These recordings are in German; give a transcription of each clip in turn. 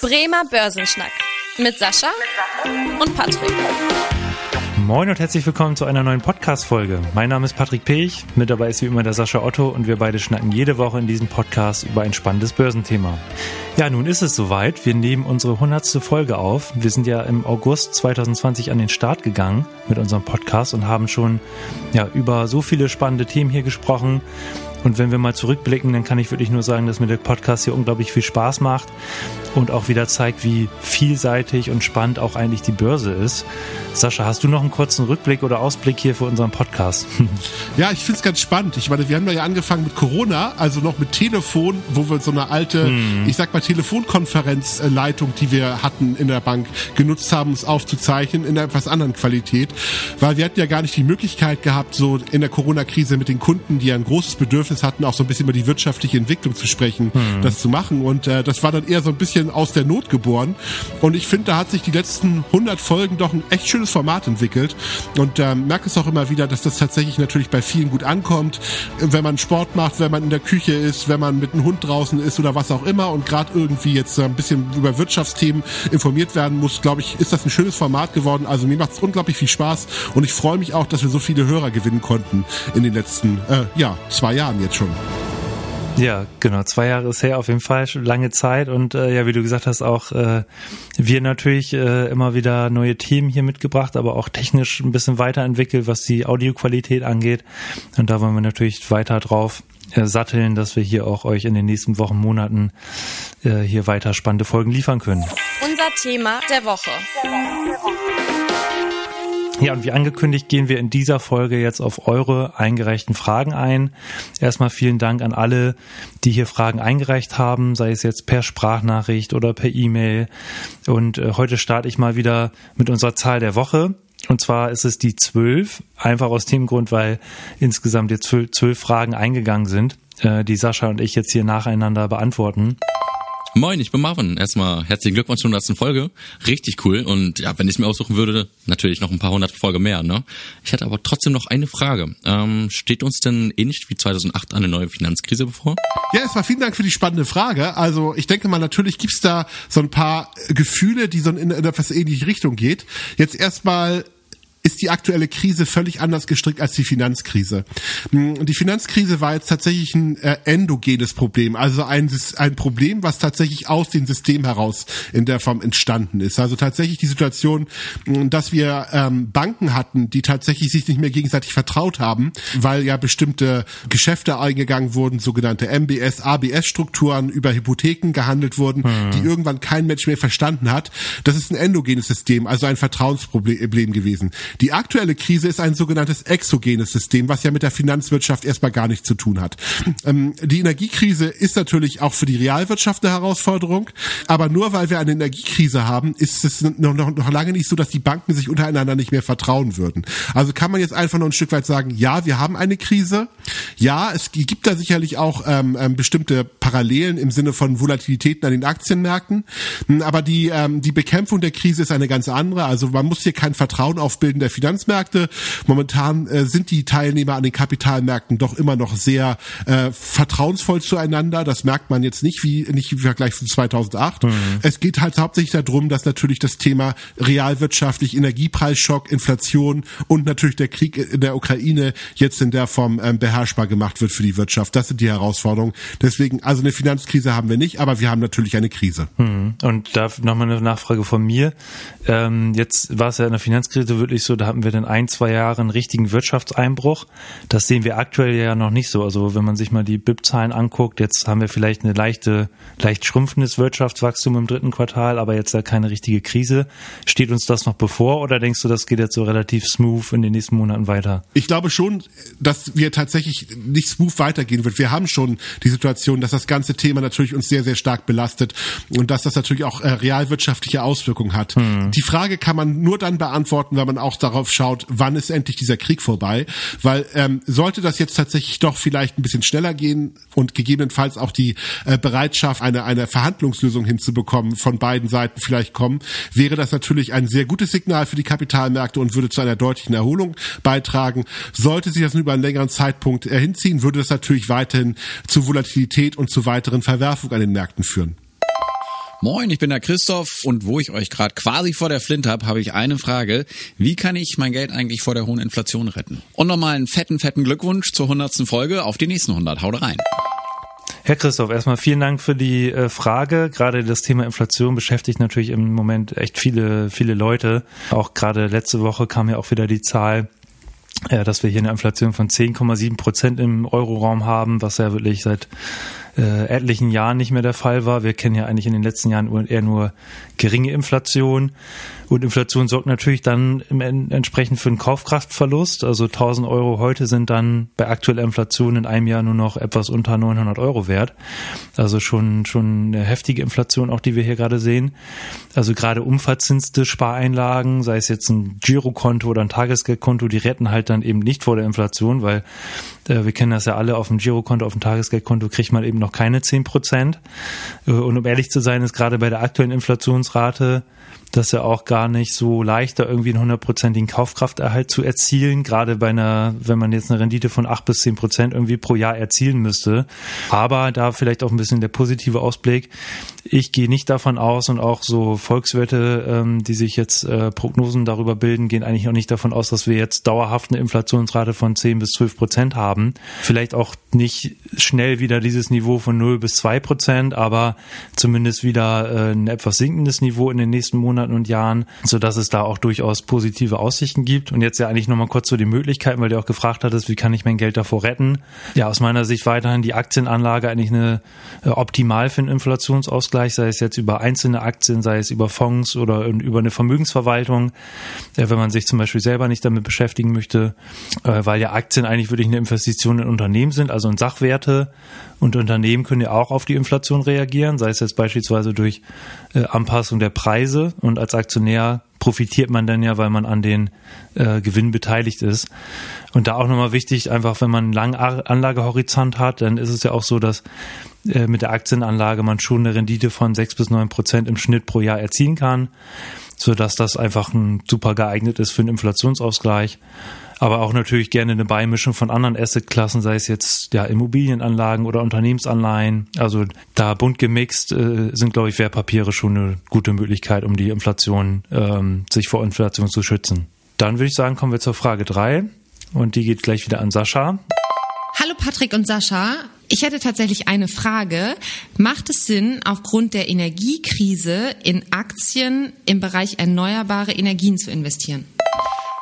Bremer Börsenschnack mit Sascha und Patrick. Moin und herzlich willkommen zu einer neuen Podcast-Folge. Mein Name ist Patrick Pech, mit dabei ist wie immer der Sascha Otto und wir beide schnacken jede Woche in diesem Podcast über ein spannendes Börsenthema. Ja, nun ist es soweit. Wir nehmen unsere hundertste Folge auf. Wir sind ja im August 2020 an den Start gegangen mit unserem Podcast und haben schon ja, über so viele spannende Themen hier gesprochen. Und wenn wir mal zurückblicken, dann kann ich wirklich nur sagen, dass mir der Podcast hier unglaublich viel Spaß macht und auch wieder zeigt, wie vielseitig und spannend auch eigentlich die Börse ist. Sascha, hast du noch einen kurzen Rückblick oder Ausblick hier für unseren Podcast? Ja, ich finde es ganz spannend. Ich meine, wir haben ja angefangen mit Corona, also noch mit Telefon, wo wir so eine alte, hm. ich sag mal, Telefonkonferenzleitung, die wir hatten in der Bank, genutzt haben, es aufzuzeichnen in einer etwas anderen Qualität. Weil wir hatten ja gar nicht die Möglichkeit gehabt, so in der Corona-Krise mit den Kunden, die ja ein großes Bedürfnis hatten, auch so ein bisschen über die wirtschaftliche Entwicklung zu sprechen, hm. das zu machen. Und äh, das war dann eher so ein bisschen aus der Not geboren. Und ich finde, da hat sich die letzten 100 Folgen doch ein echt schönes Format entwickelt. Und äh, merke es auch immer wieder, dass das tatsächlich natürlich bei vielen gut ankommt. Wenn man Sport macht, wenn man in der Küche ist, wenn man mit einem Hund draußen ist oder was auch immer und gerade irgendwie jetzt ein bisschen über Wirtschaftsthemen informiert werden muss, glaube ich, ist das ein schönes Format geworden. Also mir macht es unglaublich viel Spaß und ich freue mich auch, dass wir so viele Hörer gewinnen konnten in den letzten äh, ja, zwei Jahren jetzt schon. Ja, genau. Zwei Jahre ist her auf jeden Fall schon lange Zeit und äh, ja, wie du gesagt hast, auch äh, wir natürlich äh, immer wieder neue Themen hier mitgebracht, aber auch technisch ein bisschen weiterentwickelt, was die Audioqualität angeht. Und da wollen wir natürlich weiter drauf äh, satteln, dass wir hier auch euch in den nächsten Wochen, Monaten äh, hier weiter spannende Folgen liefern können. Unser Thema der Woche. Der Woche, der Woche. Ja, und wie angekündigt gehen wir in dieser Folge jetzt auf eure eingereichten Fragen ein. Erstmal vielen Dank an alle, die hier Fragen eingereicht haben, sei es jetzt per Sprachnachricht oder per E-Mail. Und äh, heute starte ich mal wieder mit unserer Zahl der Woche. Und zwar ist es die zwölf, einfach aus dem Grund, weil insgesamt jetzt zwölf Fragen eingegangen sind, äh, die Sascha und ich jetzt hier nacheinander beantworten. Moin, ich bin Marvin. Erstmal herzlichen Glückwunsch zur 100. Folge. Richtig cool. Und ja, wenn ich es mir aussuchen würde, natürlich noch ein paar hundert Folge mehr. Ne? Ich hätte aber trotzdem noch eine Frage. Ähm, steht uns denn ähnlich wie 2008 eine neue Finanzkrise bevor? Ja, erstmal vielen Dank für die spannende Frage. Also ich denke mal, natürlich gibt's da so ein paar Gefühle, die so in, in etwas ähnliche Richtung geht. Jetzt erstmal ist die aktuelle Krise völlig anders gestrickt als die Finanzkrise. Hm, die Finanzkrise war jetzt tatsächlich ein äh, endogenes Problem, also ein, ein Problem, was tatsächlich aus dem System heraus in der Form entstanden ist. Also tatsächlich die Situation, hm, dass wir ähm, Banken hatten, die tatsächlich sich nicht mehr gegenseitig vertraut haben, weil ja bestimmte Geschäfte eingegangen wurden, sogenannte MBS, ABS-Strukturen über Hypotheken gehandelt wurden, hm. die irgendwann kein Mensch mehr verstanden hat. Das ist ein endogenes System, also ein Vertrauensproblem gewesen. Die aktuelle Krise ist ein sogenanntes exogenes System, was ja mit der Finanzwirtschaft erstmal gar nichts zu tun hat. Ähm, die Energiekrise ist natürlich auch für die Realwirtschaft eine Herausforderung, aber nur weil wir eine Energiekrise haben, ist es noch, noch, noch lange nicht so, dass die Banken sich untereinander nicht mehr vertrauen würden. Also kann man jetzt einfach nur ein Stück weit sagen, ja, wir haben eine Krise. Ja, es gibt da sicherlich auch ähm, ähm, bestimmte Parallelen im Sinne von Volatilitäten an den Aktienmärkten, aber die, ähm, die Bekämpfung der Krise ist eine ganz andere. Also man muss hier kein Vertrauen aufbilden der Finanzmärkte. Momentan äh, sind die Teilnehmer an den Kapitalmärkten doch immer noch sehr äh, vertrauensvoll zueinander. Das merkt man jetzt nicht wie nicht im Vergleich zu 2008. Mhm. Es geht halt hauptsächlich darum, dass natürlich das Thema realwirtschaftlich Energiepreisschock, Inflation und natürlich der Krieg in der Ukraine jetzt in der Form ähm, beherrschbar gemacht wird für die Wirtschaft. Das sind die Herausforderungen. Deswegen, also eine Finanzkrise haben wir nicht, aber wir haben natürlich eine Krise. Mhm. Und da nochmal eine Nachfrage von mir. Ähm, jetzt war es ja in der Finanzkrise wirklich so, da hatten wir dann ein, zwei Jahre einen richtigen Wirtschaftseinbruch. Das sehen wir aktuell ja noch nicht so. Also wenn man sich mal die BIP-Zahlen anguckt, jetzt haben wir vielleicht eine leichte, leicht schrumpfendes Wirtschaftswachstum im dritten Quartal, aber jetzt ja keine richtige Krise. Steht uns das noch bevor oder denkst du, das geht jetzt so relativ smooth in den nächsten Monaten weiter? Ich glaube schon, dass wir tatsächlich nicht smooth weitergehen wird. Wir haben schon die Situation, dass das ganze Thema natürlich uns sehr, sehr stark belastet und dass das natürlich auch äh, realwirtschaftliche Auswirkungen hat. Hm. Die Frage kann man nur dann beantworten, wenn man auch darauf schaut, wann ist endlich dieser Krieg vorbei. Weil ähm, sollte das jetzt tatsächlich doch vielleicht ein bisschen schneller gehen und gegebenenfalls auch die äh, Bereitschaft, eine, eine Verhandlungslösung hinzubekommen, von beiden Seiten vielleicht kommen, wäre das natürlich ein sehr gutes Signal für die Kapitalmärkte und würde zu einer deutlichen Erholung beitragen. Sollte sich das über einen längeren Zeitpunkt äh, hinziehen, würde das natürlich weiterhin zu Volatilität und zu weiteren Verwerfungen an den Märkten führen. Moin, ich bin der Christoph und wo ich euch gerade quasi vor der Flinte habe, habe ich eine Frage. Wie kann ich mein Geld eigentlich vor der hohen Inflation retten? Und nochmal einen fetten, fetten Glückwunsch zur hundertsten Folge. Auf die nächsten 100. Haut rein. Herr Christoph, erstmal vielen Dank für die äh, Frage. Gerade das Thema Inflation beschäftigt natürlich im Moment echt viele, viele Leute. Auch gerade letzte Woche kam ja auch wieder die Zahl, äh, dass wir hier eine Inflation von 10,7 Prozent im Euroraum haben, was ja wirklich seit äh, etlichen Jahren nicht mehr der Fall war. Wir kennen ja eigentlich in den letzten Jahren eher nur geringe Inflation. Und Inflation sorgt natürlich dann im entsprechend für einen Kaufkraftverlust. Also 1000 Euro heute sind dann bei aktueller Inflation in einem Jahr nur noch etwas unter 900 Euro wert. Also schon, schon eine heftige Inflation auch, die wir hier gerade sehen. Also gerade unverzinste Spareinlagen, sei es jetzt ein Girokonto oder ein Tagesgeldkonto, die retten halt dann eben nicht vor der Inflation, weil wir kennen das ja alle, auf dem Girokonto, auf dem Tagesgeldkonto kriegt man eben noch keine 10 Prozent. Äh, und um ehrlich zu sein, ist gerade bei der aktuellen Inflationsrate das ja auch gar nicht so leicht, da irgendwie einen hundertprozentigen Kaufkrafterhalt zu erzielen, gerade bei einer, wenn man jetzt eine Rendite von acht bis zehn Prozent irgendwie pro Jahr erzielen müsste. Aber da vielleicht auch ein bisschen der positive Ausblick. Ich gehe nicht davon aus und auch so Volkswirte, ähm, die sich jetzt äh, Prognosen darüber bilden, gehen eigentlich auch nicht davon aus, dass wir jetzt dauerhaft eine Inflationsrate von zehn bis zwölf Prozent haben. Vielleicht auch nicht schnell wieder dieses Niveau von null bis zwei Prozent, aber zumindest wieder äh, ein etwas sinkendes Niveau in den nächsten Monaten Monaten und Jahren, so dass es da auch durchaus positive Aussichten gibt. Und jetzt ja eigentlich nochmal kurz zu den Möglichkeiten, weil du auch gefragt hattest, wie kann ich mein Geld davor retten? Ja, aus meiner Sicht weiterhin die Aktienanlage eigentlich eine äh, optimal für einen Inflationsausgleich, sei es jetzt über einzelne Aktien, sei es über Fonds oder über eine Vermögensverwaltung, äh, wenn man sich zum Beispiel selber nicht damit beschäftigen möchte, äh, weil ja Aktien eigentlich wirklich eine Investition in Unternehmen sind, also in Sachwerte und Unternehmen können ja auch auf die Inflation reagieren, sei es jetzt beispielsweise durch äh, Anpassung der Preise. Und als Aktionär profitiert man dann ja, weil man an den äh, Gewinn beteiligt ist. Und da auch nochmal wichtig, einfach wenn man einen langen Anlagehorizont hat, dann ist es ja auch so, dass äh, mit der Aktienanlage man schon eine Rendite von sechs bis neun Prozent im Schnitt pro Jahr erzielen kann, so dass das einfach ein super geeignet ist für einen Inflationsausgleich aber auch natürlich gerne eine Beimischung von anderen Assetklassen, sei es jetzt ja Immobilienanlagen oder Unternehmensanleihen. Also da bunt gemixt äh, sind, glaube ich, Wertpapiere schon eine gute Möglichkeit, um die Inflation, ähm, sich vor Inflation zu schützen. Dann würde ich sagen, kommen wir zur Frage drei und die geht gleich wieder an Sascha. Hallo Patrick und Sascha. Ich hätte tatsächlich eine Frage. Macht es Sinn, aufgrund der Energiekrise in Aktien im Bereich erneuerbare Energien zu investieren?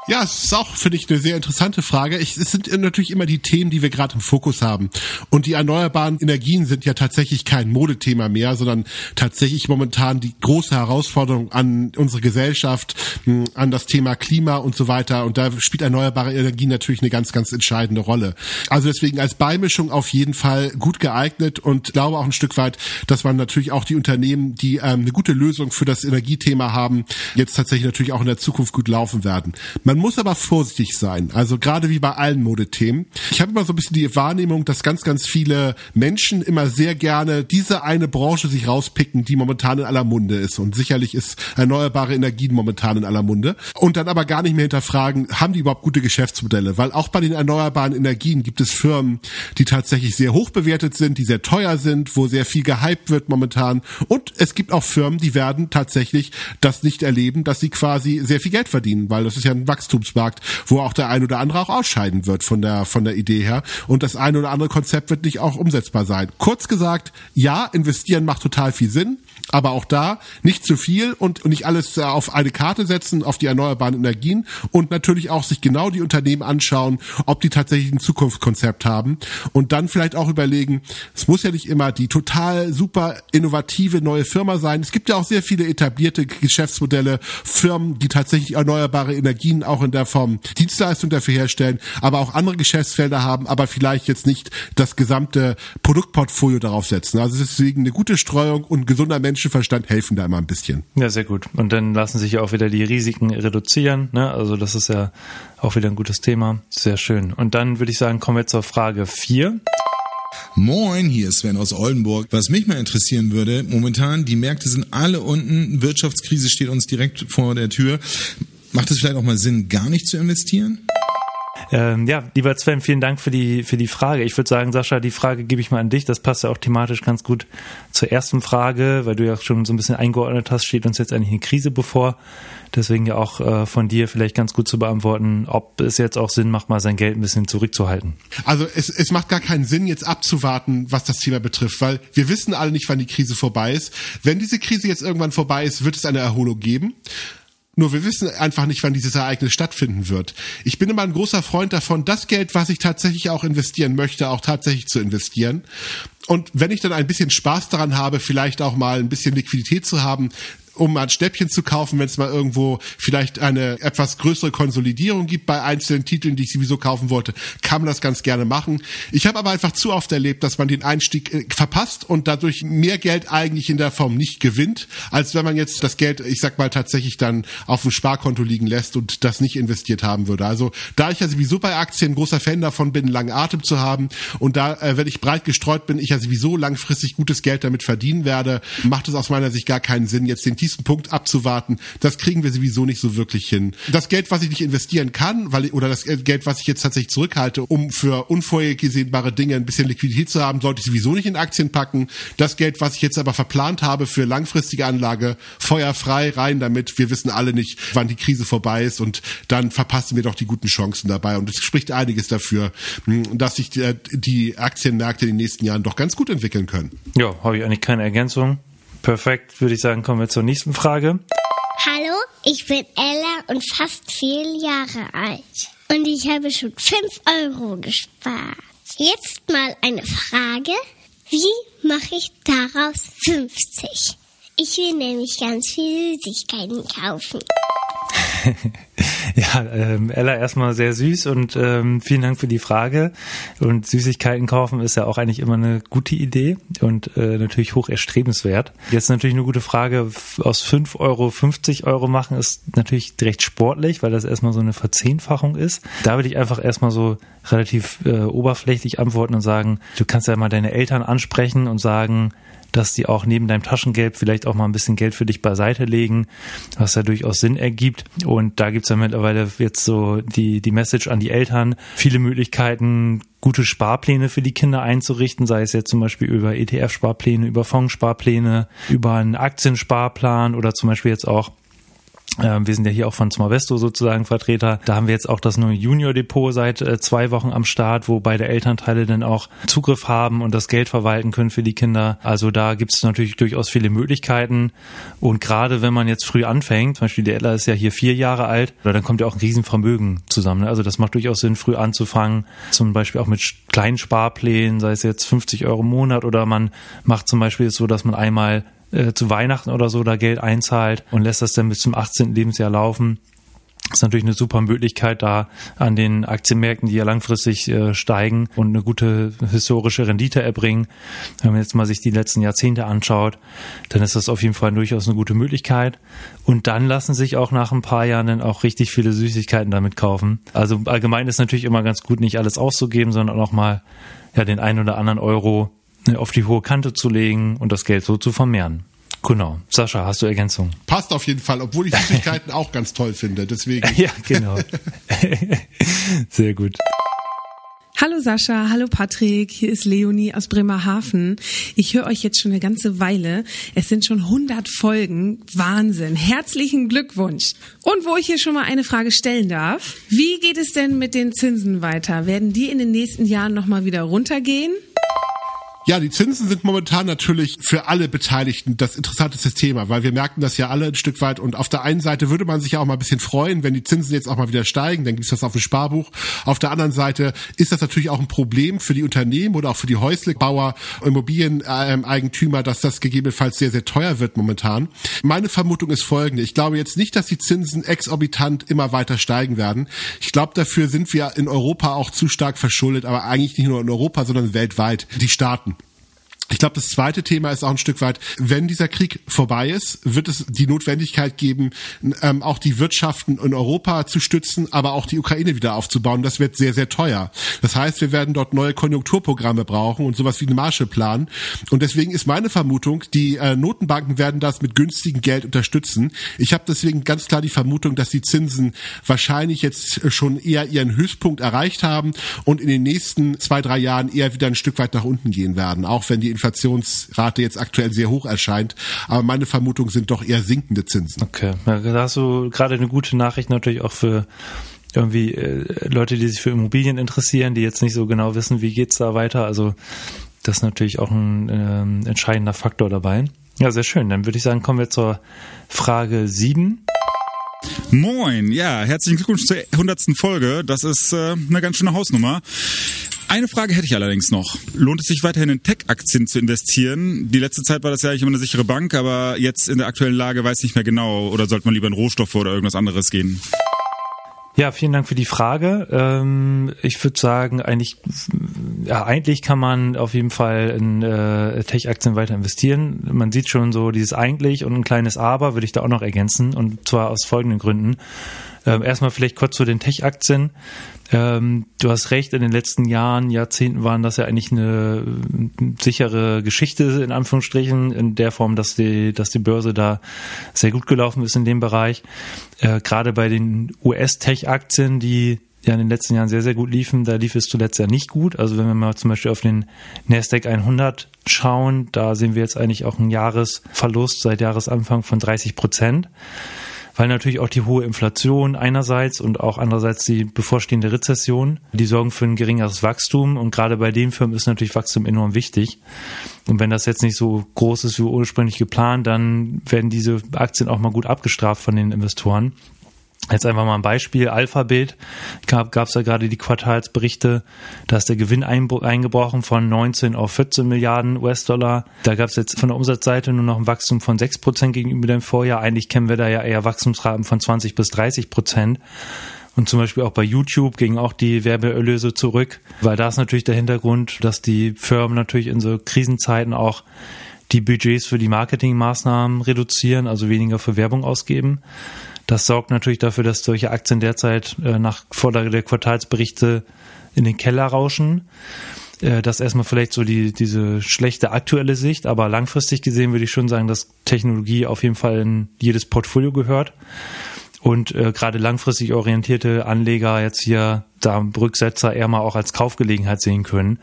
Ja, es ist auch, finde ich, eine sehr interessante Frage. Ich, es sind natürlich immer die Themen, die wir gerade im Fokus haben. Und die erneuerbaren Energien sind ja tatsächlich kein Modethema mehr, sondern tatsächlich momentan die große Herausforderung an unsere Gesellschaft, hm, an das Thema Klima und so weiter. Und da spielt erneuerbare Energien natürlich eine ganz, ganz entscheidende Rolle. Also deswegen als Beimischung auf jeden Fall gut geeignet und glaube auch ein Stück weit, dass man natürlich auch die Unternehmen, die ähm, eine gute Lösung für das Energiethema haben, jetzt tatsächlich natürlich auch in der Zukunft gut laufen werden. Man man muss aber vorsichtig sein. Also gerade wie bei allen Modethemen. Ich habe immer so ein bisschen die Wahrnehmung, dass ganz, ganz viele Menschen immer sehr gerne diese eine Branche sich rauspicken, die momentan in aller Munde ist. Und sicherlich ist erneuerbare Energien momentan in aller Munde. Und dann aber gar nicht mehr hinterfragen, haben die überhaupt gute Geschäftsmodelle? Weil auch bei den erneuerbaren Energien gibt es Firmen, die tatsächlich sehr hoch bewertet sind, die sehr teuer sind, wo sehr viel gehypt wird momentan. Und es gibt auch Firmen, die werden tatsächlich das nicht erleben, dass sie quasi sehr viel Geld verdienen, weil das ist ja ein Wachstum Wachstumsmarkt, wo auch der ein oder andere auch ausscheiden wird von der, von der Idee her. Und das ein oder andere Konzept wird nicht auch umsetzbar sein. Kurz gesagt, ja, investieren macht total viel Sinn. Aber auch da nicht zu viel und nicht alles äh, auf eine Karte setzen, auf die erneuerbaren Energien und natürlich auch sich genau die Unternehmen anschauen, ob die tatsächlich ein Zukunftskonzept haben und dann vielleicht auch überlegen, es muss ja nicht immer die total super innovative neue Firma sein. Es gibt ja auch sehr viele etablierte Geschäftsmodelle, Firmen, die tatsächlich erneuerbare Energien auch in der Form Dienstleistung dafür herstellen, aber auch andere Geschäftsfelder haben, aber vielleicht jetzt nicht das gesamte Produktportfolio darauf setzen. Also deswegen eine gute Streuung und gesunder Mensch Menschenverstand helfen da immer ein bisschen. Ja, sehr gut. Und dann lassen sich ja auch wieder die Risiken reduzieren. Ne? Also das ist ja auch wieder ein gutes Thema. Sehr schön. Und dann würde ich sagen, kommen wir zur Frage 4. Moin, hier ist Sven aus Oldenburg. Was mich mal interessieren würde, momentan, die Märkte sind alle unten, Wirtschaftskrise steht uns direkt vor der Tür. Macht es vielleicht auch mal Sinn, gar nicht zu investieren? Ähm, ja, lieber Sven, vielen Dank für die, für die Frage. Ich würde sagen, Sascha, die Frage gebe ich mal an dich. Das passt ja auch thematisch ganz gut zur ersten Frage, weil du ja schon so ein bisschen eingeordnet hast, steht uns jetzt eigentlich eine Krise bevor. Deswegen ja auch äh, von dir vielleicht ganz gut zu beantworten, ob es jetzt auch Sinn macht, mal sein Geld ein bisschen zurückzuhalten. Also es, es macht gar keinen Sinn, jetzt abzuwarten, was das Thema betrifft, weil wir wissen alle nicht, wann die Krise vorbei ist. Wenn diese Krise jetzt irgendwann vorbei ist, wird es eine Erholung geben. Nur wir wissen einfach nicht, wann dieses Ereignis stattfinden wird. Ich bin immer ein großer Freund davon, das Geld, was ich tatsächlich auch investieren möchte, auch tatsächlich zu investieren. Und wenn ich dann ein bisschen Spaß daran habe, vielleicht auch mal ein bisschen Liquidität zu haben, um mal ein Schnäppchen zu kaufen, wenn es mal irgendwo vielleicht eine etwas größere Konsolidierung gibt bei einzelnen Titeln, die ich sowieso kaufen wollte, kann man das ganz gerne machen. Ich habe aber einfach zu oft erlebt, dass man den Einstieg äh, verpasst und dadurch mehr Geld eigentlich in der Form nicht gewinnt, als wenn man jetzt das Geld, ich sag mal, tatsächlich dann auf dem Sparkonto liegen lässt und das nicht investiert haben würde. Also da ich ja sowieso bei Aktien großer Fan davon bin, langen Atem zu haben und da, äh, wenn ich breit gestreut bin, ich ja sowieso langfristig gutes Geld damit verdienen werde, macht es aus meiner Sicht gar keinen Sinn, jetzt den tiefsten Punkt abzuwarten. Das kriegen wir sowieso nicht so wirklich hin. Das Geld, was ich nicht investieren kann, weil oder das Geld, was ich jetzt tatsächlich zurückhalte, um für unvorhergesehbare Dinge ein bisschen Liquidität zu haben, sollte ich sowieso nicht in Aktien packen. Das Geld, was ich jetzt aber verplant habe für langfristige Anlage, feuerfrei rein damit. Wir wissen alle nicht, wann die Krise vorbei ist und dann verpassen wir doch die guten Chancen dabei. Und es spricht einiges dafür, hm, dass sich die, die Aktienmärkte in den nächsten Jahren doch ganz gut entwickeln können. Ja, habe ich eigentlich keine Ergänzung. Perfekt, würde ich sagen, kommen wir zur nächsten Frage. Hallo, ich bin Ella und fast vier Jahre alt. Und ich habe schon fünf Euro gespart. Jetzt mal eine Frage. Wie mache ich daraus 50? Ich will nämlich ganz viele Süßigkeiten kaufen. ja, ähm, Ella erstmal sehr süß und ähm, vielen Dank für die Frage. Und Süßigkeiten kaufen ist ja auch eigentlich immer eine gute Idee und äh, natürlich hoch erstrebenswert. Jetzt natürlich eine gute Frage, aus 5 Euro 50 Euro machen ist natürlich recht sportlich, weil das erstmal so eine Verzehnfachung ist. Da würde ich einfach erstmal so relativ äh, oberflächlich antworten und sagen, du kannst ja mal deine Eltern ansprechen und sagen, dass die auch neben deinem Taschengeld vielleicht auch mal ein bisschen Geld für dich beiseite legen, was ja durchaus Sinn ergibt. Und da gibt's ja mittlerweile jetzt so die, die Message an die Eltern, viele Möglichkeiten, gute Sparpläne für die Kinder einzurichten, sei es jetzt zum Beispiel über ETF-Sparpläne, über Fondssparpläne, über einen Aktiensparplan oder zum Beispiel jetzt auch wir sind ja hier auch von Smarvesto sozusagen Vertreter. Da haben wir jetzt auch das neue Junior Depot seit äh, zwei Wochen am Start, wo beide Elternteile dann auch Zugriff haben und das Geld verwalten können für die Kinder. Also da gibt es natürlich durchaus viele Möglichkeiten. Und gerade wenn man jetzt früh anfängt, zum Beispiel die Ella ist ja hier vier Jahre alt, dann kommt ja auch ein Riesenvermögen zusammen. Ne? Also das macht durchaus Sinn, früh anzufangen. Zum Beispiel auch mit kleinen Sparplänen, sei es jetzt 50 Euro im Monat oder man macht zum Beispiel so, dass man einmal äh, zu Weihnachten oder so da Geld einzahlt und lässt das dann bis zum 18. Lebensjahr laufen. Das ist natürlich eine super Möglichkeit, da an den Aktienmärkten, die ja langfristig äh, steigen und eine gute historische Rendite erbringen. Wenn man jetzt mal sich die letzten Jahrzehnte anschaut, dann ist das auf jeden Fall durchaus eine gute Möglichkeit. Und dann lassen sich auch nach ein paar Jahren dann auch richtig viele Süßigkeiten damit kaufen. Also allgemein ist natürlich immer ganz gut, nicht alles auszugeben, sondern auch mal ja den einen oder anderen Euro auf die hohe Kante zu legen und das Geld so zu vermehren. Genau. Sascha, hast du Ergänzung? Passt auf jeden Fall, obwohl ich Süßigkeiten auch ganz toll finde. Deswegen. ja, genau. Sehr gut. Hallo Sascha, hallo Patrick, hier ist Leonie aus Bremerhaven. Ich höre euch jetzt schon eine ganze Weile. Es sind schon 100 Folgen. Wahnsinn. Herzlichen Glückwunsch. Und wo ich hier schon mal eine Frage stellen darf. Wie geht es denn mit den Zinsen weiter? Werden die in den nächsten Jahren nochmal wieder runtergehen? Ja, die Zinsen sind momentan natürlich für alle Beteiligten das interessanteste Thema, weil wir merken das ja alle ein Stück weit. Und auf der einen Seite würde man sich ja auch mal ein bisschen freuen, wenn die Zinsen jetzt auch mal wieder steigen, dann gibt's das auf dem Sparbuch. Auf der anderen Seite ist das natürlich auch ein Problem für die Unternehmen oder auch für die Häuslebauer, Immobilieneigentümer, dass das gegebenenfalls sehr, sehr teuer wird momentan. Meine Vermutung ist folgende. Ich glaube jetzt nicht, dass die Zinsen exorbitant immer weiter steigen werden. Ich glaube, dafür sind wir in Europa auch zu stark verschuldet, aber eigentlich nicht nur in Europa, sondern weltweit, die Staaten. Ich glaube, das zweite Thema ist auch ein Stück weit, wenn dieser Krieg vorbei ist, wird es die Notwendigkeit geben, ähm, auch die Wirtschaften in Europa zu stützen, aber auch die Ukraine wieder aufzubauen. Das wird sehr, sehr teuer. Das heißt, wir werden dort neue Konjunkturprogramme brauchen und sowas wie einen Marshallplan. Und deswegen ist meine Vermutung, die äh, Notenbanken werden das mit günstigem Geld unterstützen. Ich habe deswegen ganz klar die Vermutung, dass die Zinsen wahrscheinlich jetzt schon eher ihren Höchstpunkt erreicht haben und in den nächsten zwei, drei Jahren eher wieder ein Stück weit nach unten gehen werden, auch wenn die Inflationsrate jetzt aktuell sehr hoch erscheint. Aber meine Vermutungen sind doch eher sinkende Zinsen. Okay, da hast du gerade eine gute Nachricht natürlich auch für irgendwie äh, Leute, die sich für Immobilien interessieren, die jetzt nicht so genau wissen, wie geht's da weiter. Also das ist natürlich auch ein äh, entscheidender Faktor dabei. Ja, sehr schön. Dann würde ich sagen, kommen wir zur Frage sieben. Moin, ja, herzlichen Glückwunsch zur 100. Folge. Das ist äh, eine ganz schöne Hausnummer. Eine Frage hätte ich allerdings noch. Lohnt es sich weiterhin in Tech-Aktien zu investieren? Die letzte Zeit war das ja eigentlich immer eine sichere Bank, aber jetzt in der aktuellen Lage weiß ich nicht mehr genau. Oder sollte man lieber in Rohstoffe oder irgendwas anderes gehen? Ja, vielen Dank für die Frage. Ähm, ich würde sagen, eigentlich, ja, eigentlich kann man auf jeden Fall in äh, Tech-Aktien weiter investieren. Man sieht schon so dieses eigentlich und ein kleines Aber würde ich da auch noch ergänzen und zwar aus folgenden Gründen. Ähm, erstmal vielleicht kurz zu den Tech-Aktien. Ähm, du hast recht, in den letzten Jahren, Jahrzehnten waren das ja eigentlich eine äh, sichere Geschichte, in Anführungsstrichen, in der Form, dass die, dass die Börse da sehr gut gelaufen ist in dem Bereich. Äh, gerade bei den US-Tech-Aktien, die ja in den letzten Jahren sehr, sehr gut liefen, da lief es zuletzt ja nicht gut. Also wenn wir mal zum Beispiel auf den Nasdaq 100 schauen, da sehen wir jetzt eigentlich auch einen Jahresverlust seit Jahresanfang von 30 Prozent weil natürlich auch die hohe Inflation einerseits und auch andererseits die bevorstehende Rezession, die sorgen für ein geringeres Wachstum und gerade bei den Firmen ist natürlich Wachstum enorm wichtig. Und wenn das jetzt nicht so groß ist wie ursprünglich geplant, dann werden diese Aktien auch mal gut abgestraft von den Investoren. Jetzt einfach mal ein Beispiel. Alphabet gab es ja gerade die Quartalsberichte, da ist der Gewinn eingebrochen von 19 auf 14 Milliarden US-Dollar. Da gab es jetzt von der Umsatzseite nur noch ein Wachstum von 6 Prozent gegenüber dem Vorjahr. Eigentlich kennen wir da ja eher Wachstumsraten von 20 bis 30 Prozent. Und zum Beispiel auch bei YouTube gingen auch die Werbeerlöse zurück, weil da ist natürlich der Hintergrund, dass die Firmen natürlich in so Krisenzeiten auch die Budgets für die Marketingmaßnahmen reduzieren, also weniger für Werbung ausgeben. Das sorgt natürlich dafür, dass solche Aktien derzeit äh, nach Vorlage der Quartalsberichte in den Keller rauschen. Äh, das erstmal vielleicht so die, diese schlechte aktuelle Sicht, aber langfristig gesehen würde ich schon sagen, dass Technologie auf jeden Fall in jedes Portfolio gehört. Und äh, gerade langfristig orientierte Anleger jetzt hier da Rücksetzer eher mal auch als Kaufgelegenheit sehen können.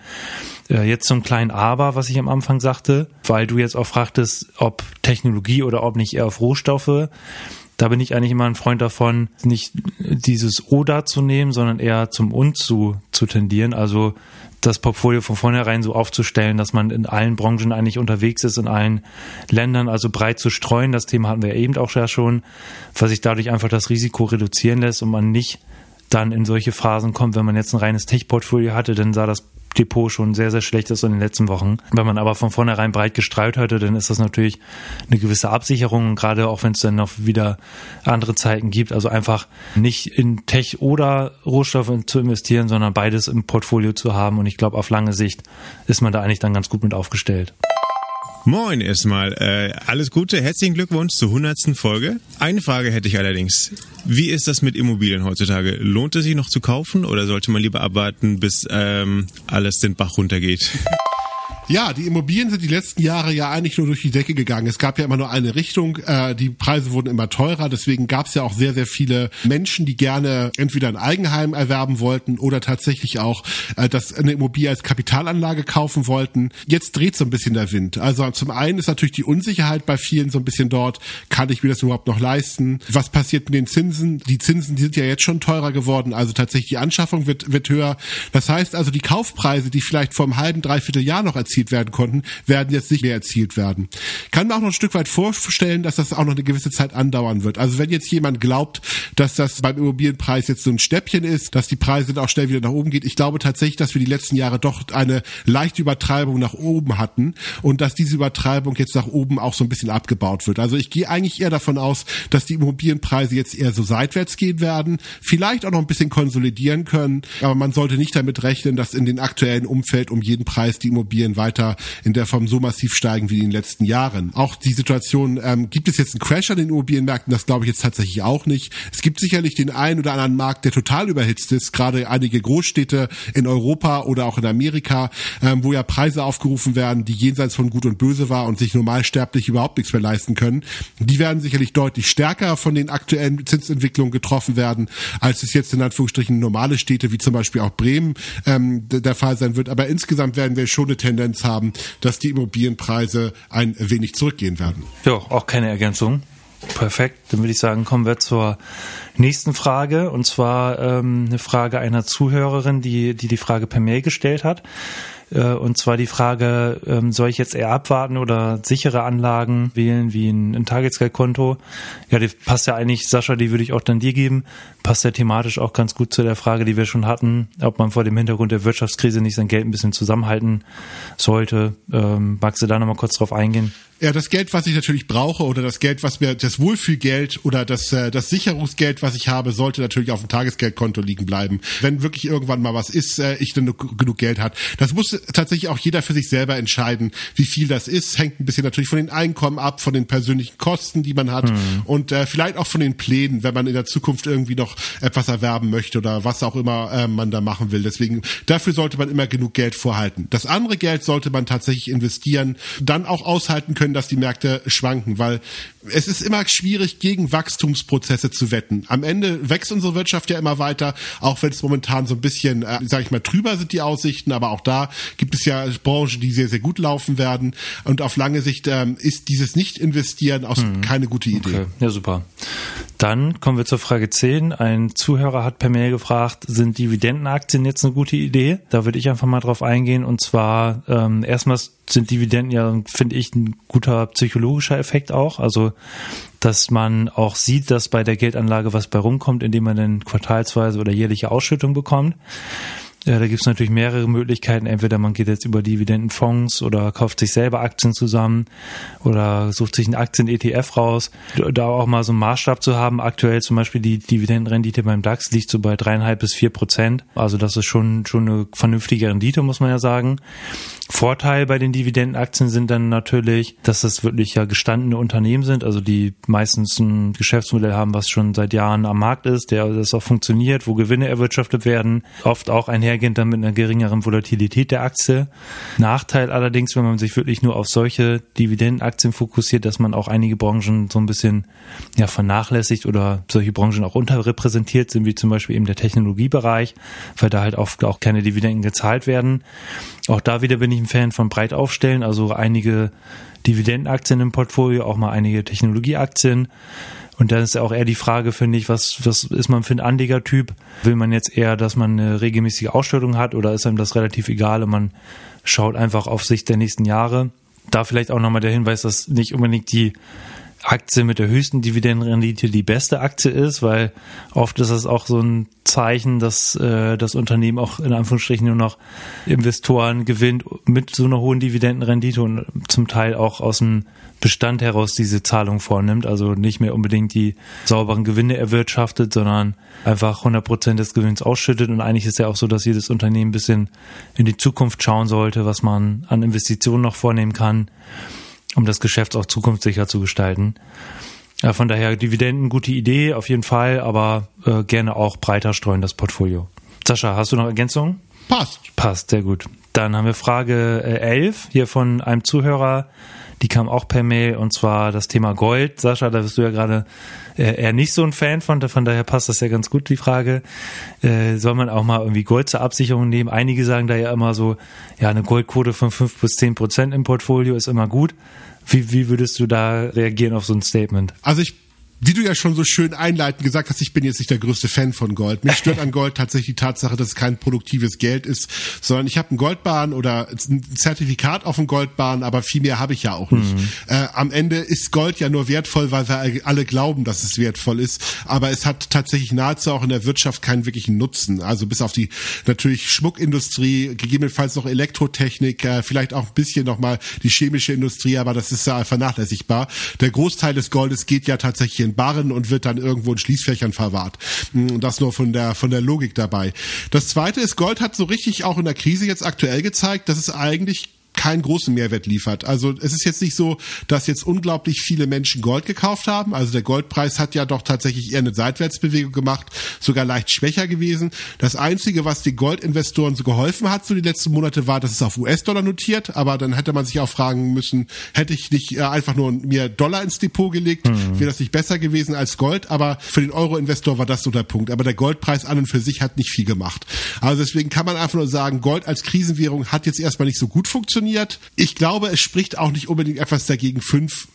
Äh, jetzt zum kleinen Aber, was ich am Anfang sagte, weil du jetzt auch fragtest, ob Technologie oder ob nicht eher auf Rohstoffe. Da bin ich eigentlich immer ein Freund davon, nicht dieses Oder zu nehmen, sondern eher zum Und zu, zu tendieren. Also das Portfolio von vornherein so aufzustellen, dass man in allen Branchen eigentlich unterwegs ist, in allen Ländern, also breit zu streuen. Das Thema hatten wir eben auch schon, was sich dadurch einfach das Risiko reduzieren lässt und man nicht dann in solche Phasen kommt, wenn man jetzt ein reines Tech-Portfolio hatte, dann sah das Depot schon sehr, sehr schlecht ist in den letzten Wochen. Wenn man aber von vornherein breit gestreut hatte, dann ist das natürlich eine gewisse Absicherung, gerade auch wenn es dann noch wieder andere Zeiten gibt. Also einfach nicht in Tech oder Rohstoffe zu investieren, sondern beides im Portfolio zu haben. Und ich glaube, auf lange Sicht ist man da eigentlich dann ganz gut mit aufgestellt. Moin erstmal. Äh, alles Gute, herzlichen Glückwunsch zur 100. Folge. Eine Frage hätte ich allerdings. Wie ist das mit Immobilien heutzutage? Lohnt es sich noch zu kaufen oder sollte man lieber abwarten, bis ähm, alles den Bach runtergeht? Ja, die Immobilien sind die letzten Jahre ja eigentlich nur durch die Decke gegangen. Es gab ja immer nur eine Richtung. Äh, die Preise wurden immer teurer. Deswegen gab es ja auch sehr, sehr viele Menschen, die gerne entweder ein Eigenheim erwerben wollten oder tatsächlich auch äh, das eine Immobilie als Kapitalanlage kaufen wollten. Jetzt dreht so ein bisschen der Wind. Also zum einen ist natürlich die Unsicherheit bei vielen so ein bisschen dort. Kann ich mir das überhaupt noch leisten? Was passiert mit den Zinsen? Die Zinsen, die sind ja jetzt schon teurer geworden. Also tatsächlich die Anschaffung wird, wird höher. Das heißt also, die Kaufpreise, die vielleicht vor einem halben, dreiviertel Jahr noch erzielt werden konnten, werden jetzt nicht mehr erzielt werden. Kann mir auch noch ein Stück weit vorstellen, dass das auch noch eine gewisse Zeit andauern wird. Also wenn jetzt jemand glaubt, dass das beim Immobilienpreis jetzt so ein Stäppchen ist, dass die Preise dann auch schnell wieder nach oben geht, ich glaube tatsächlich, dass wir die letzten Jahre doch eine leichte Übertreibung nach oben hatten und dass diese Übertreibung jetzt nach oben auch so ein bisschen abgebaut wird. Also ich gehe eigentlich eher davon aus, dass die Immobilienpreise jetzt eher so seitwärts gehen werden, vielleicht auch noch ein bisschen konsolidieren können, aber man sollte nicht damit rechnen, dass in den aktuellen Umfeld um jeden Preis die Immobilien weiter in der Form so massiv steigen wie in den letzten Jahren. Auch die Situation, ähm, gibt es jetzt einen Crash an den Immobilienmärkten? Das glaube ich jetzt tatsächlich auch nicht. Es gibt sicherlich den einen oder anderen Markt, der total überhitzt ist, gerade einige Großstädte in Europa oder auch in Amerika, ähm, wo ja Preise aufgerufen werden, die jenseits von Gut und Böse war und sich normalsterblich überhaupt nichts mehr leisten können. Die werden sicherlich deutlich stärker von den aktuellen Zinsentwicklungen getroffen werden, als es jetzt in Anführungsstrichen normale Städte wie zum Beispiel auch Bremen ähm, der Fall sein wird. Aber insgesamt werden wir schon eine Tendenz haben, dass die Immobilienpreise ein wenig zurückgehen werden. Ja, auch keine Ergänzung. Perfekt. Dann würde ich sagen, kommen wir zur nächsten Frage. Und zwar ähm, eine Frage einer Zuhörerin, die, die die Frage per Mail gestellt hat. Äh, und zwar die Frage, ähm, soll ich jetzt eher abwarten oder sichere Anlagen wählen wie ein, ein Tagesgeldkonto? Ja, die passt ja eigentlich, Sascha, die würde ich auch dann dir geben. Passt ja thematisch auch ganz gut zu der Frage, die wir schon hatten, ob man vor dem Hintergrund der Wirtschaftskrise nicht sein Geld ein bisschen zusammenhalten sollte. Ähm, magst du da nochmal kurz drauf eingehen? Ja, das Geld, was ich natürlich brauche oder das Geld, was mir das Wohlfühlgeld oder das äh, das Sicherungsgeld, was ich habe, sollte natürlich auf dem Tagesgeldkonto liegen bleiben. Wenn wirklich irgendwann mal was ist, äh, ich dann genug Geld hat. Das muss tatsächlich auch jeder für sich selber entscheiden, wie viel das ist. Hängt ein bisschen natürlich von den Einkommen ab, von den persönlichen Kosten, die man hat mhm. und äh, vielleicht auch von den Plänen, wenn man in der Zukunft irgendwie noch etwas erwerben möchte oder was auch immer äh, man da machen will. Deswegen dafür sollte man immer genug Geld vorhalten. Das andere Geld sollte man tatsächlich investieren, dann auch aushalten können, dass die Märkte schwanken, weil es ist immer schwierig, gegen Wachstumsprozesse zu wetten. Am Ende wächst unsere Wirtschaft ja immer weiter, auch wenn es momentan so ein bisschen, äh, sage ich mal, trüber sind die Aussichten, aber auch da gibt es ja Branchen, die sehr, sehr gut laufen werden. Und auf lange Sicht ähm, ist dieses Nicht-Investieren auch mhm. keine gute Idee. Okay. Ja, super. Dann kommen wir zur Frage 10. Ein Zuhörer hat per Mail gefragt, sind Dividendenaktien jetzt eine gute Idee? Da würde ich einfach mal drauf eingehen. Und zwar ähm, erstmal sind Dividenden ja, finde ich, ein guter psychologischer Effekt auch. Also, dass man auch sieht, dass bei der Geldanlage was bei rumkommt, indem man dann quartalsweise oder jährliche Ausschüttung bekommt. Ja, da gibt's natürlich mehrere Möglichkeiten. Entweder man geht jetzt über Dividendenfonds oder kauft sich selber Aktien zusammen oder sucht sich einen Aktien-ETF raus. Da auch mal so einen Maßstab zu haben. Aktuell zum Beispiel die Dividendenrendite beim DAX liegt so bei dreieinhalb bis vier Prozent. Also das ist schon, schon eine vernünftige Rendite, muss man ja sagen. Vorteil bei den Dividendenaktien sind dann natürlich, dass das wirklich ja gestandene Unternehmen sind, also die meistens ein Geschäftsmodell haben, was schon seit Jahren am Markt ist, der das auch funktioniert, wo Gewinne erwirtschaftet werden, oft auch einhergehend dann mit einer geringeren Volatilität der Aktie. Nachteil allerdings, wenn man sich wirklich nur auf solche Dividendenaktien fokussiert, dass man auch einige Branchen so ein bisschen ja vernachlässigt oder solche Branchen auch unterrepräsentiert sind, wie zum Beispiel eben der Technologiebereich, weil da halt oft auch keine Dividenden gezahlt werden. Auch da wieder bin ich ein Fan von breit aufstellen, also einige Dividendenaktien im Portfolio, auch mal einige Technologieaktien. Und dann ist ja auch eher die Frage, finde ich, was, was ist man für ein Anlegertyp? Will man jetzt eher, dass man eine regelmäßige Ausstellung hat oder ist einem das relativ egal und man schaut einfach auf Sicht der nächsten Jahre? Da vielleicht auch nochmal der Hinweis, dass nicht unbedingt die Aktie mit der höchsten Dividendenrendite die beste Aktie ist, weil oft ist das auch so ein Zeichen, dass äh, das Unternehmen auch in Anführungsstrichen nur noch Investoren gewinnt mit so einer hohen Dividendenrendite und zum Teil auch aus dem Bestand heraus diese Zahlung vornimmt, also nicht mehr unbedingt die sauberen Gewinne erwirtschaftet, sondern einfach 100 Prozent des Gewinns ausschüttet. Und eigentlich ist ja auch so, dass jedes Unternehmen ein bisschen in die Zukunft schauen sollte, was man an Investitionen noch vornehmen kann um das Geschäft auch zukunftssicher zu gestalten. Ja, von daher Dividenden, gute Idee auf jeden Fall, aber äh, gerne auch breiter streuen das Portfolio. Sascha, hast du noch Ergänzungen? Passt. Passt, sehr gut. Dann haben wir Frage äh, 11 hier von einem Zuhörer. Die kam auch per Mail und zwar das Thema Gold. Sascha, da bist du ja gerade äh, eher nicht so ein Fan von, von daher passt das ja ganz gut, die Frage. Äh, soll man auch mal irgendwie Gold zur Absicherung nehmen? Einige sagen da ja immer so, ja, eine Goldquote von fünf bis zehn Prozent im Portfolio ist immer gut. Wie, wie würdest du da reagieren auf so ein Statement? Also ich wie du ja schon so schön einleitend gesagt hast, ich bin jetzt nicht der größte Fan von Gold. Mich stört an Gold tatsächlich die Tatsache, dass es kein produktives Geld ist, sondern ich habe einen Goldbahn oder ein Zertifikat auf einen Goldbahn, aber viel mehr habe ich ja auch nicht. Mhm. Äh, am Ende ist Gold ja nur wertvoll, weil wir alle glauben, dass es wertvoll ist, aber es hat tatsächlich nahezu auch in der Wirtschaft keinen wirklichen Nutzen. Also bis auf die natürlich Schmuckindustrie, gegebenenfalls noch Elektrotechnik, äh, vielleicht auch ein bisschen nochmal die chemische Industrie, aber das ist ja vernachlässigbar. Der Großteil des Goldes geht ja tatsächlich in Barren und wird dann irgendwo in Schließfächern verwahrt. Hm, das nur von der, von der Logik dabei. Das zweite ist, Gold hat so richtig auch in der Krise jetzt aktuell gezeigt, dass es eigentlich keinen großen Mehrwert liefert. Also es ist jetzt nicht so, dass jetzt unglaublich viele Menschen Gold gekauft haben. Also der Goldpreis hat ja doch tatsächlich eher eine Seitwärtsbewegung gemacht, sogar leicht schwächer gewesen. Das Einzige, was den Goldinvestoren so geholfen hat so die letzten Monate, war, dass es auf US-Dollar notiert. Aber dann hätte man sich auch fragen müssen, hätte ich nicht äh, einfach nur mir Dollar ins Depot gelegt, mhm. wäre das nicht besser gewesen als Gold. Aber für den Euro-Investor war das so der Punkt. Aber der Goldpreis an und für sich hat nicht viel gemacht. Also deswegen kann man einfach nur sagen, Gold als Krisenwährung hat jetzt erstmal nicht so gut funktioniert funktioniert. Ich glaube, es spricht auch nicht unbedingt etwas dagegen, fünf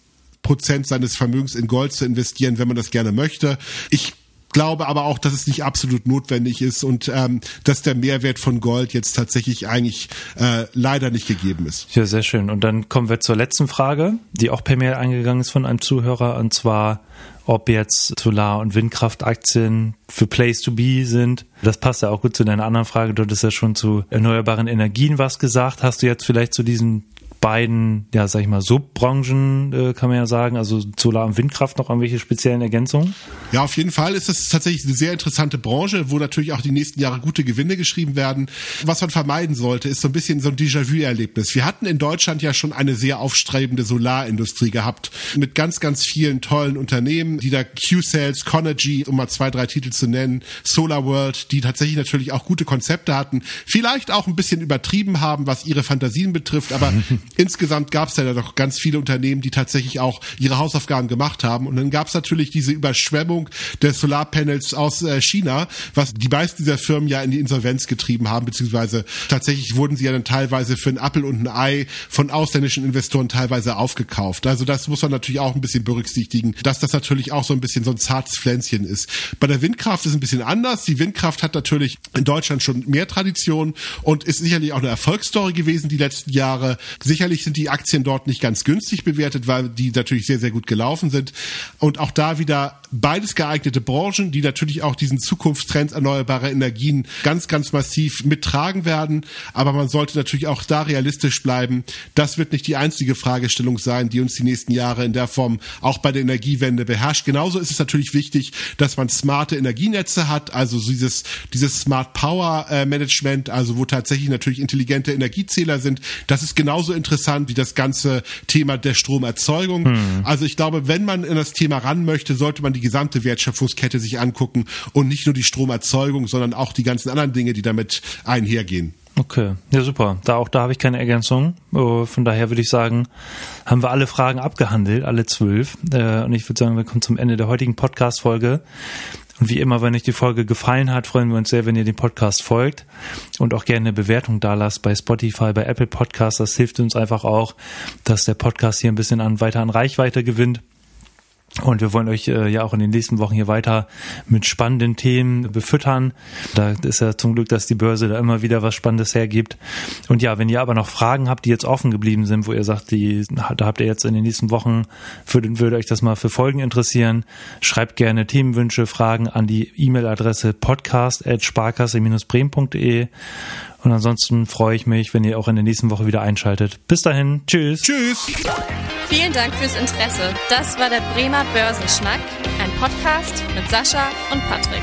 Prozent seines Vermögens in Gold zu investieren, wenn man das gerne möchte. Ich glaube aber auch, dass es nicht absolut notwendig ist und ähm, dass der Mehrwert von Gold jetzt tatsächlich eigentlich äh, leider nicht gegeben ist. Ja, sehr schön. Und dann kommen wir zur letzten Frage, die auch per Mail eingegangen ist von einem Zuhörer, und zwar, ob jetzt Solar- und Windkraftaktien für Place to Be sind. Das passt ja auch gut zu deiner anderen Frage. Du hattest ja schon zu erneuerbaren Energien was gesagt. Hast du jetzt vielleicht zu diesen beiden, ja, sag ich mal, Subbranchen, äh, kann man ja sagen, also Solar- und Windkraft noch irgendwelche speziellen Ergänzungen? Ja, auf jeden Fall ist das tatsächlich eine sehr interessante Branche, wo natürlich auch die nächsten Jahre gute Gewinne geschrieben werden. Was man vermeiden sollte, ist so ein bisschen so ein Déjà-vu-Erlebnis. Wir hatten in Deutschland ja schon eine sehr aufstrebende Solarindustrie gehabt, mit ganz, ganz vielen tollen Unternehmen, die da Q-Sales, Conergy, um mal zwei, drei Titel zu nennen, Solar World, die tatsächlich natürlich auch gute Konzepte hatten, vielleicht auch ein bisschen übertrieben haben, was ihre Fantasien betrifft, aber insgesamt gab es ja doch ganz viele Unternehmen, die tatsächlich auch ihre Hausaufgaben gemacht haben. Und dann gab es natürlich diese Überschwemmung der Solarpanels aus äh, China, was die meisten dieser Firmen ja in die Insolvenz getrieben haben, beziehungsweise tatsächlich wurden sie ja dann teilweise für einen Appel und ein Ei von ausländischen Investoren teilweise aufgekauft. Also das muss man natürlich auch ein bisschen berücksichtigen, dass das natürlich auch so ein bisschen so ein zartes Pflänzchen ist. Bei der Windkraft ist es ein bisschen anders. Die Windkraft hat natürlich in Deutschland schon mehr Tradition und ist sicherlich auch eine Erfolgsstory gewesen die letzten Jahre. Sicherlich sind die Aktien dort nicht ganz günstig bewertet, weil die natürlich sehr, sehr gut gelaufen sind. Und auch da wieder beides geeignete Branchen, die natürlich auch diesen Zukunftstrends erneuerbarer Energien ganz, ganz massiv mittragen werden. Aber man sollte natürlich auch da realistisch bleiben. Das wird nicht die einzige Fragestellung sein, die uns die nächsten Jahre in der Form auch bei der Energiewende beherrscht. Genauso ist es natürlich wichtig, dass man smarte Energienetze hat, also dieses, dieses Smart Power äh, Management, also wo tatsächlich natürlich intelligente Energiezähler sind. Das ist genauso interessant wie das ganze Thema der Stromerzeugung. Hm. Also ich glaube, wenn man in das Thema ran möchte, sollte man die gesamte Wertschöpfungskette sich angucken und nicht nur die Stromerzeugung, sondern auch die ganzen anderen Dinge, die damit einhergehen. Okay, ja super. Da auch da habe ich keine Ergänzung. Oh, von daher würde ich sagen, haben wir alle Fragen abgehandelt, alle zwölf. Äh, und ich würde sagen, wir kommen zum Ende der heutigen Podcast-Folge. Und wie immer, wenn euch die Folge gefallen hat, freuen wir uns sehr, wenn ihr dem Podcast folgt und auch gerne eine Bewertung da lasst bei Spotify, bei Apple Podcasts. Das hilft uns einfach auch, dass der Podcast hier ein bisschen an weiter an Reichweite gewinnt. Und wir wollen euch äh, ja auch in den nächsten Wochen hier weiter mit spannenden Themen befüttern. Da ist ja zum Glück, dass die Börse da immer wieder was Spannendes hergibt. Und ja, wenn ihr aber noch Fragen habt, die jetzt offen geblieben sind, wo ihr sagt, die, da habt ihr jetzt in den nächsten Wochen, würde, würde euch das mal für Folgen interessieren, schreibt gerne Themenwünsche, Fragen an die E-Mail-Adresse podcast.sparkasse-bremen.de und ansonsten freue ich mich, wenn ihr auch in der nächsten Woche wieder einschaltet. Bis dahin, tschüss. Tschüss. Vielen Dank fürs Interesse. Das war der Bremer Börsenschnack, ein Podcast mit Sascha und Patrick.